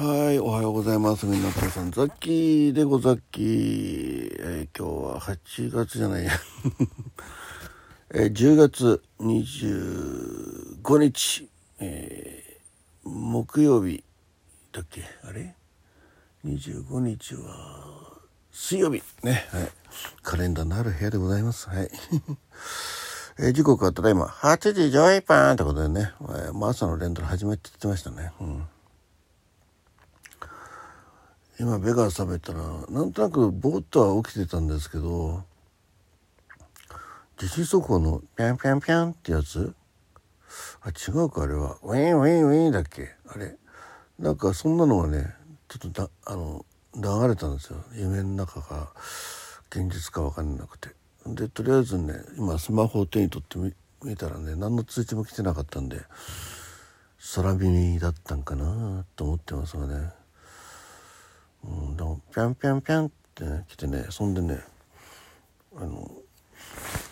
はい、おはようございます。みんな、皆さん、ザッキーでござっきー。えー今日は8月じゃないや。えー10月25日、えー木曜日だっけ？あれ ?25 日は水曜日ね。はい。カレンダーのある部屋でございます。はい。え時刻はただいま8時11分ってことでね、えーもう朝の連ドラ始まって言ってましたね。うん。今目が覚めたらなんとなくぼーっとは起きてたんですけど地震速報のピャンピャンピャンってやつ？あ違うかあれは。ウィンウィンウィンだっけ？あれ？なんかそんなのがねちょっとだあの流れたんですよ。夢の中か現実か分かんなくて。でとりあえずね今スマホを手に取ってみ見たらね何の通知も来てなかったんで空耳だったんかなと思ってますがね。うん、でもピャンピャンピャンってね来てねそんでねあの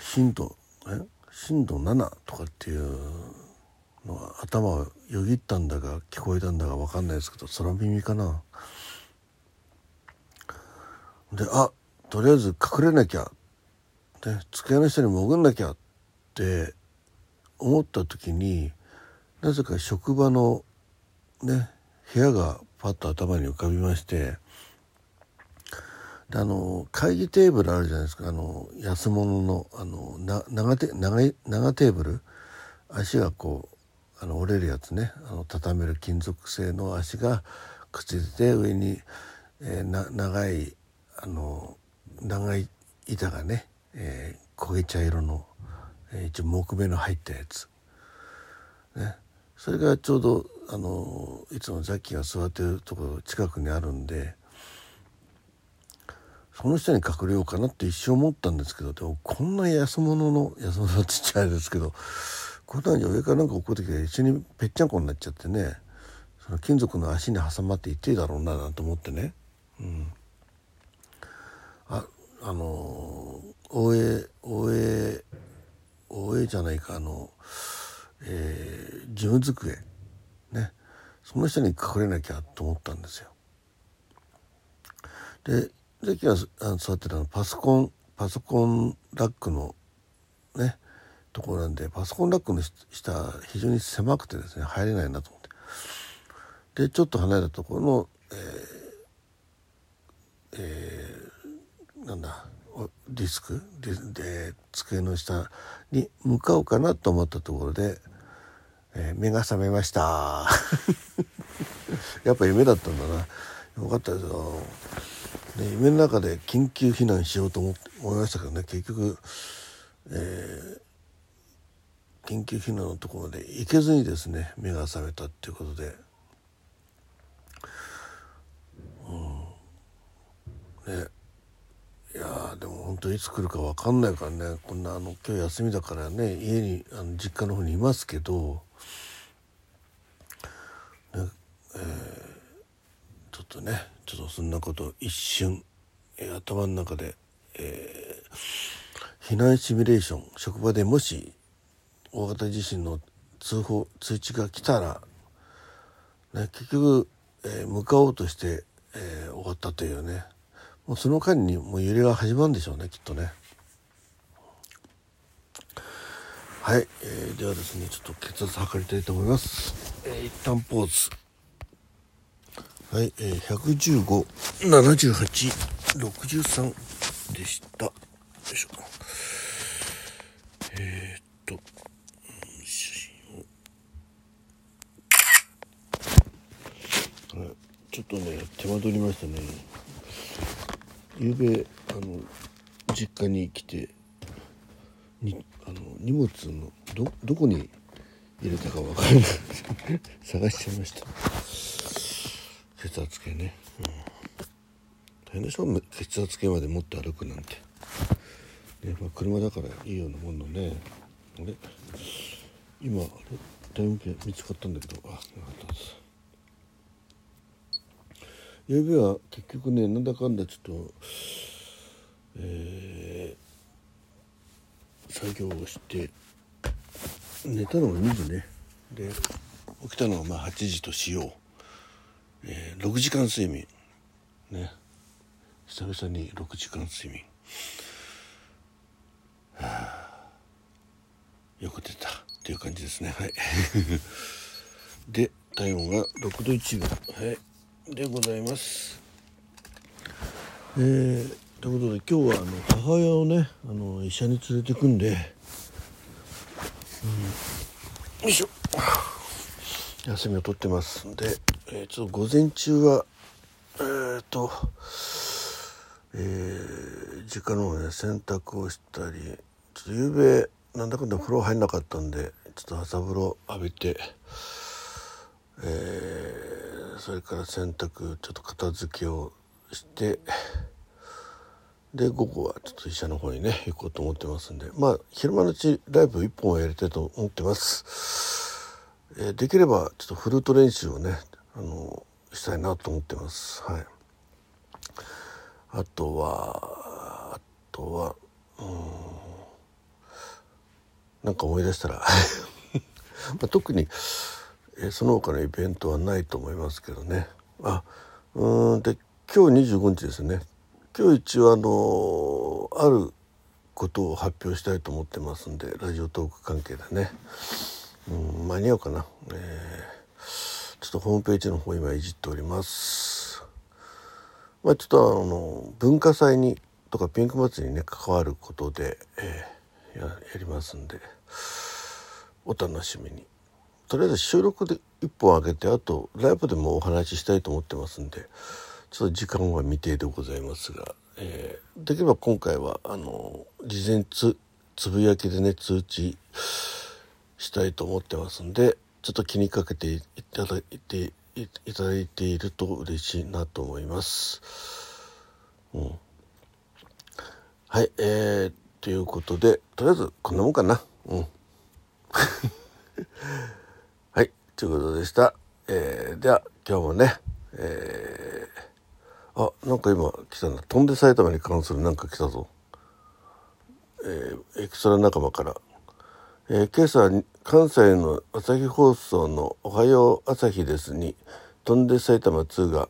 震度え？震度7とかっていうのが頭をよぎったんだか聞こえたんだか分かんないですけど空耳かな。であとりあえず隠れなきゃ。で机の下に潜んなきゃって思った時になぜか職場のね部屋がパッと頭に浮かびましてであの会議テーブルあるじゃないですか。あの安物のあのな長テ長い長テーブル。足がこうあの折れるやつね。あの畳める金属製の足がくっついてて上に、えーな長いあの長い板がね、えー焦げ茶色の、えー一応木目の入ったやつ。ね、それがちょうどあのいつもザッキーが座ってるところ近くにあるんでその下に隠れようかなって一瞬思ったんですけどでもこんな安物の安物のちっちゃいですけどこんなん上からなんか落っこってきて一緒にぺっちゃんこになっちゃってねその金属の足に挟まっていっていいだろうななんて思ってね、うん、ああの大江大江大江じゃないかあのえー事務机。ね。その下に隠れなきゃと思ったんですよ。で関があの座ってたのパソコンパソコンラックのねところなんでパソコンラックの下非常に狭くてですね入れないなと思って。でちょっと離れたところのえーえーなんだディスクでで机の下に向かおうかなと思ったところで、えー目が覚めました。やっぱ夢だったんだな。よかったですよ。で夢の中で緊急避難しようと思思いましたけどね。結局、えー緊急避難のところで行けずにですね目が覚めたっていうことで。うん。ね。いやでも本当いつ来るか分かんないからね。こんなあの今日休みだからね家にあの実家の方にいますけど、ねえーちょっとねちょっとそんなこと一瞬、えー頭の中で、えー避難シミュレーション職場でもし大型地震の通報通知が来たら、ね、結局、えー向かおうとして、えー終わったというね。もうその間にもう揺れが始まるんでしょうねきっとね。はい、えーではですねちょっと血圧測りたいと思います、えー一旦ポーズ。はい、えー、1157863でした。よいしょ。えー、っと。写真を。はい。ちょっとね手間取りましたね。昨べあの実家に来てにあの荷物のどどこに入れたか分からなくて 探しちゃいました。血圧計ね、うん、大変でしょ？血圧計まで持って歩くなんて、ねまあ、車だからいいようなもんのね。あれ？今あれ？タイム計見つかったんだけど。あよかったです。ゆうべは結局ねなんだかんだちょっとえー作業をして寝たのが2時ね。で起きたのがまあ8時としよう、えー、6時間睡眠。ね。久々に6時間睡眠。はあ。よく出たっていう感じですね。はい。で体温が6度1分。はい。でございます。えー、ということで今日はあの母親をねあの医者に連れてくんで、うん、よいしょ。休みを取ってますんで、えー、ちょっと午前中はえー、っとえー、実家の方ね洗濯をしたりちょっと夕べなんだかんだ風呂入んなかったんでちょっと朝風呂浴びて、えー、それから洗濯ちょっと片付けをしてで午後はちょっと医者の方にね行こうと思ってますんでまあ昼間のうちライブ1本はやりたいと思ってます、えー、できればちょっとフルート練習をねあのしたいなと思ってます。はい。あとはあとはうんなんか思い出したら まあ、特に、えその他のイベントはないと思いますけどね。あうんで今日25日ですね。今日一応あのあることを発表したいと思ってますんでラジオトーク関係でね、うん、間に合うかな、えー、ちょっとホームページの方今いじっておりますまあちょっとあの文化祭にとかピンク祭りにね関わることで、えー、ややりますんで。お楽しみにとりあえず収録で1本あげてあとライブでもお話ししたいと思ってますんでちょっと時間は未定でございますが、えー、できれば今回はあの事前つつぶやきでね通知したいと思ってますんでちょっと気にかけていただいていただいていると嬉しいなと思います。うん、はい、えー、ということでとりあえずこんなもんかな。うん。はいということでした、えー、では今日もねえー、あなんか今来たな。飛んで埼玉に関するなんか来たぞ。えー、エクストラ仲間から「えー、今朝関西の朝日放送の「おはよう朝日です」に「飛んで埼玉2」が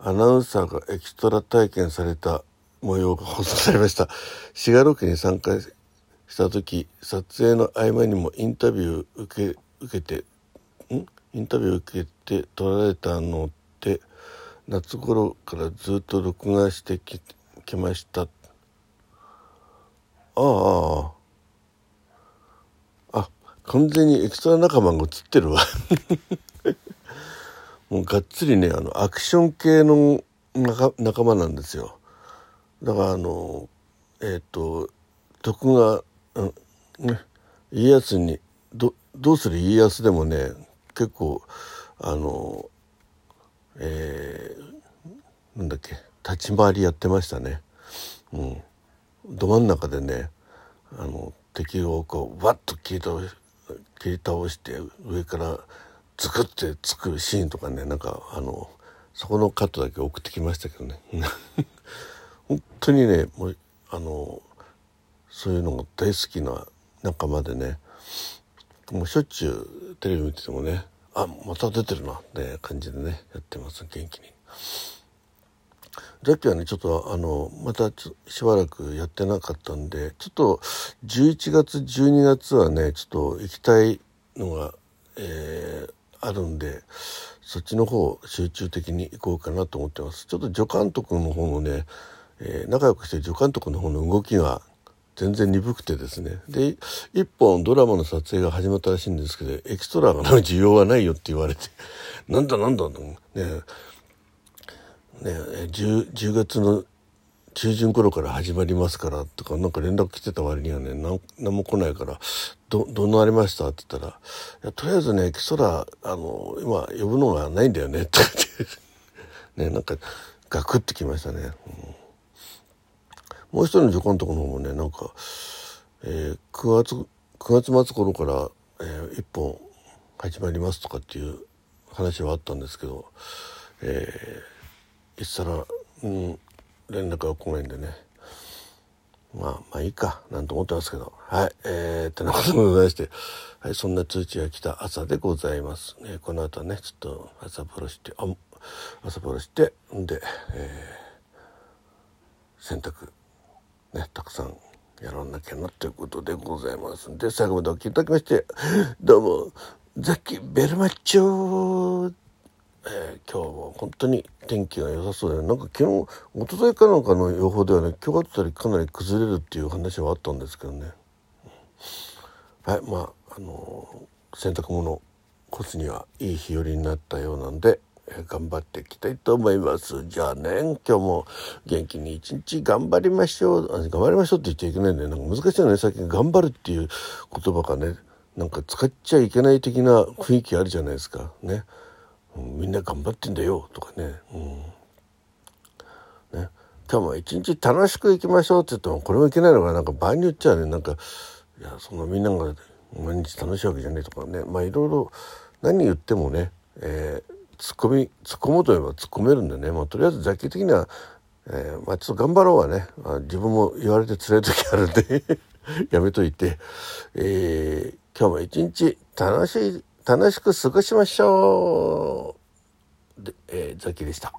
アナウンサーがエキストラ体験された模様が放送されました。滋賀ロケに参加した時撮影の合間にもインタビュー受け受けてん？インタビュー受けて撮られたのって夏頃からずっと録画してきました。あああ。完全にエクストラ仲間が映ってるわ。もうがっつりねあのアクション系の仲仲間なんですよ。だからあのえっ、ー、と徳川ね、家康にどどうする家康でもね結構あのえー、なんだっけ立ち回りやってましたね。うん、ど真ん中でねあの敵をこうわっと切り倒し切り倒して上からズクってつくシーンとかねなんかあのそこのカットだけ送ってきましたけどね 本当にねもうあのそういうのが大好きな仲間でねもうしょっちゅうテレビ見ててもねあまた出てるなって感じでねやってます元気に。さっきはねちょっとあのまたしばらくやってなかったんでちょっと11月12月はねちょっと行きたいのが、えー、あるんでそっちの方集中的に行こうかなと思ってます。ちょっと助監督の方のね、えー、仲良くして助監督の方の動きが全然鈍くてですね。で一本ドラマの撮影が始まったらしいんですけどエキストラが需要はないよって言われて。なんだなんだね。ね 10, 10月の中旬頃から始まりますからとかなんか連絡来てた割にはね何も来ないから「どどうなりました?」って言ったらいや「とりあえずねエキストラあの今呼ぶのがないんだよね」ってってねなんかガクッてきましたね。うんもう一人の助監督の方もねなんか、えー、9月9月末頃から、えー、1本始まりますとかっていう話はあったんですけど、えー、いつたら、うん、連絡が来ないんでね。まあまあいいかなんて思ってますけど。はいえー、ってなことでございまして、はい、そんな通知が来た朝でございます、ね、この後はねちょっと朝風呂してあ朝晴らしてんで、えー、洗濯ねたくさんやらなきゃなということでございますんで。最後までお聞きいただきましてどうもザッキベルマッチョえー、今日も本当に天気が良さそうでなんか昨日一昨日かなんかの予報ではね今日あたりかなり崩れるっていう話はあったんですけどね。はいまああのー、洗濯物干すにはいい日和になったようなんで、えー、頑張っていきたいと思います。じゃあね今日も元気に一日頑張りましょう。頑張りましょうって言っちゃいけないんでなんか難しいよね。最近頑張るっていう言葉がねなんか使っちゃいけない的な雰囲気あるじゃないですか。ね。みんな頑張ってんだよとかね,、うん、ね。今日も一日楽しくいきましょうって言ってもこれもいけないのがな。んか場合によっちゃねなんかいやそんなみんなが毎日楽しいわけじゃねえとかね。まあいろいろ何言ってもね、えー、突っ込み突っ込もうと言えば突っ込めるんでね、まあ、とりあえず雑記的には、えー、まあ、ちょっと頑張ろうはね、まあ、自分も言われて辛い時あるんで。やめといて、えー、今日も一日楽しい楽しく過ごしましょう。で、えー、ザキでした。